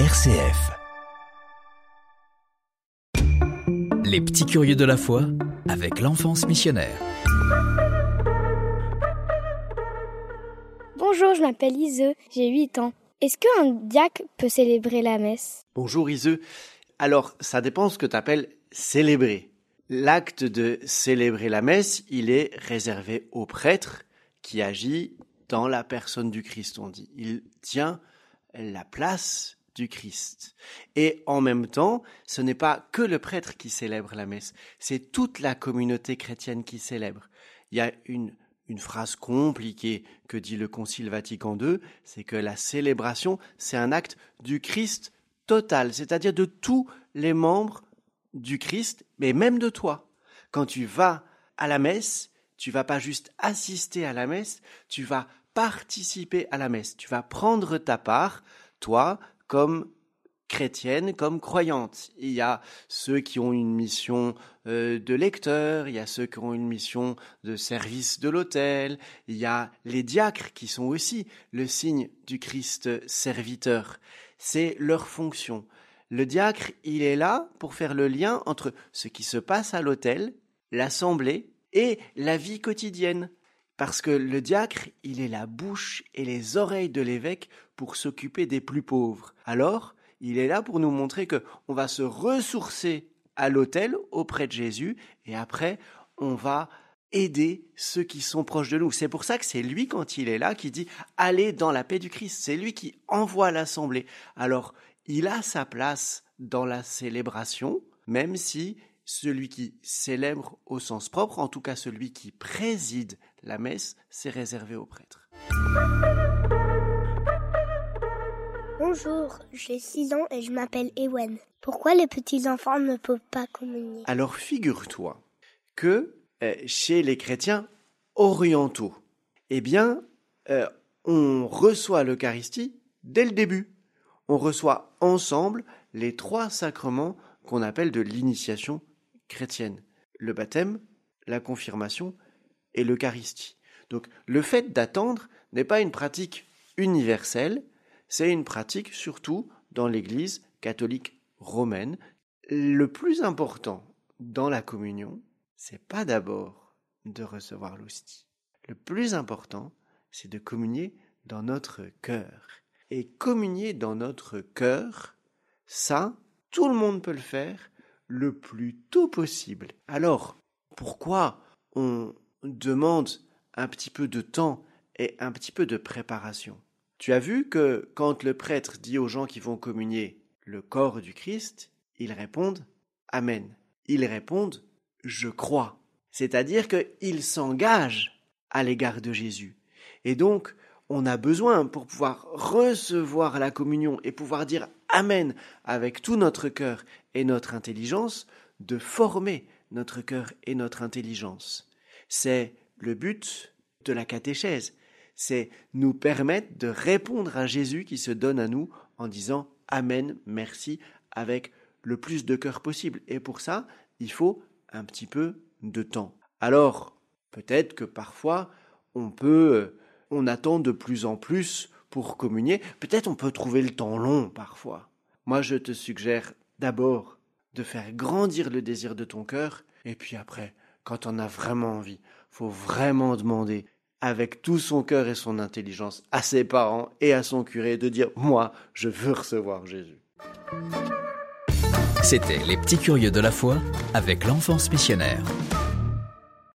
RCF. Les petits curieux de la foi avec l'enfance missionnaire. Bonjour, je m'appelle Ise, j'ai 8 ans. Est-ce qu'un diacre peut célébrer la messe? Bonjour Iseux. Alors, ça dépend ce que tu appelles célébrer. L'acte de célébrer la messe, il est réservé au prêtre qui agit dans la personne du Christ, on dit. Il tient la place du Christ. Et en même temps, ce n'est pas que le prêtre qui célèbre la messe, c'est toute la communauté chrétienne qui célèbre. Il y a une, une phrase compliquée que dit le Concile Vatican II, c'est que la célébration, c'est un acte du Christ total, c'est-à-dire de tous les membres du Christ, mais même de toi. Quand tu vas à la messe, tu vas pas juste assister à la messe, tu vas participer à la messe, tu vas prendre ta part, toi, comme chrétienne, comme croyante. Il y a ceux qui ont une mission euh, de lecteur, il y a ceux qui ont une mission de service de l'autel, il y a les diacres qui sont aussi le signe du Christ serviteur. C'est leur fonction. Le diacre, il est là pour faire le lien entre ce qui se passe à l'autel, l'assemblée et la vie quotidienne. Parce que le diacre, il est la bouche et les oreilles de l'évêque pour s'occuper des plus pauvres. Alors, il est là pour nous montrer que on va se ressourcer à l'autel auprès de Jésus et après, on va aider ceux qui sont proches de nous. C'est pour ça que c'est lui, quand il est là, qui dit allez dans la paix du Christ. C'est lui qui envoie l'assemblée. Alors, il a sa place dans la célébration, même si celui qui célèbre au sens propre, en tout cas celui qui préside la messe, c'est réservé aux prêtres. Bonjour, j'ai 6 ans et je m'appelle Ewen. Pourquoi les petits-enfants ne peuvent pas communier? Alors figure-toi que euh, chez les chrétiens orientaux, eh bien, euh, on reçoit l'Eucharistie dès le début. On reçoit ensemble les trois sacrements qu'on appelle de l'initiation chrétienne. Le baptême, la confirmation et l'Eucharistie. Donc le fait d'attendre n'est pas une pratique universelle, c'est une pratique surtout dans l'Église catholique romaine. Le plus important dans la communion, c'est pas d'abord de recevoir l'hostie. Le plus important, c'est de communier dans notre cœur. Et communier dans notre cœur, ça, tout le monde peut le faire le plus tôt possible. Alors, pourquoi on demande un petit peu de temps et un petit peu de préparation? Tu as vu que quand le prêtre dit aux gens qui vont communier le corps du Christ, ils répondent Amen. Ils répondent Je crois. C'est-à-dire qu'ils s'engagent à l'égard de Jésus. Et donc, on a besoin pour pouvoir recevoir la communion et pouvoir dire Amen avec tout notre cœur et notre intelligence, de former notre cœur et notre intelligence. C'est le but de la catéchèse, c'est nous permettre de répondre à Jésus qui se donne à nous en disant Amen, merci, avec le plus de cœur possible. Et pour ça, il faut un petit peu de temps. Alors, peut-être que parfois, on peut, on attend de plus en plus pour communier. Peut-être on peut trouver le temps long parfois. Moi, je te suggère d'abord de faire grandir le désir de ton cœur, et puis après, quand on a vraiment envie, faut vraiment demander avec tout son cœur et son intelligence à ses parents et à son curé de dire moi, je veux recevoir Jésus. C'était Les petits curieux de la foi avec l'enfance missionnaire.